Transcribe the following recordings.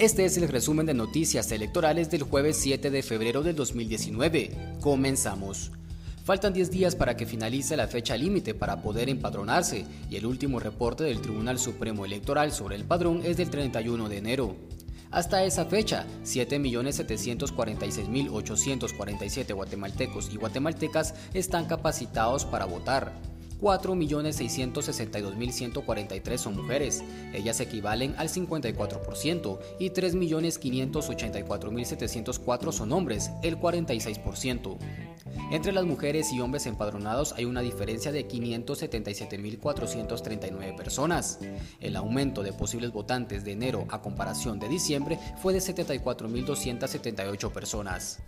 Este es el resumen de noticias electorales del jueves 7 de febrero del 2019. Comenzamos. Faltan 10 días para que finalice la fecha límite para poder empadronarse y el último reporte del Tribunal Supremo Electoral sobre el padrón es del 31 de enero. Hasta esa fecha, 7.746.847 guatemaltecos y guatemaltecas están capacitados para votar. 4.662.143 son mujeres, ellas equivalen al 54%, y 3.584.704 son hombres, el 46%. Entre las mujeres y hombres empadronados hay una diferencia de 577.439 personas. El aumento de posibles votantes de enero a comparación de diciembre fue de 74.278 personas.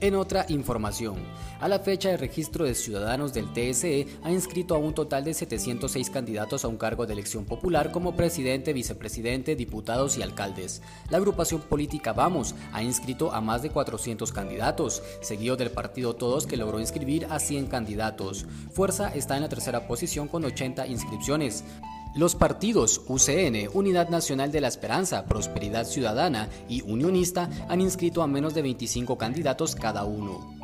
En otra información, a la fecha de registro de ciudadanos del TSE ha inscrito a un total de 706 candidatos a un cargo de elección popular como presidente, vicepresidente, diputados y alcaldes. La agrupación política Vamos ha inscrito a más de 400 candidatos, seguido del partido Todos que logró inscribir a 100 candidatos. Fuerza está en la tercera posición con 80 inscripciones. Los partidos UCN, Unidad Nacional de la Esperanza, Prosperidad Ciudadana y Unionista han inscrito a menos de 25 candidatos cada uno.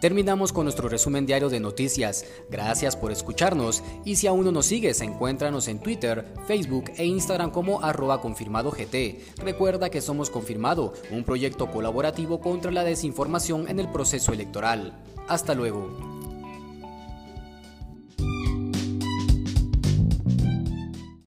Terminamos con nuestro resumen diario de noticias. Gracias por escucharnos y si aún no nos sigues, encuéntranos en Twitter, Facebook e Instagram como arroba confirmado GT. Recuerda que somos Confirmado, un proyecto colaborativo contra la desinformación en el proceso electoral. Hasta luego.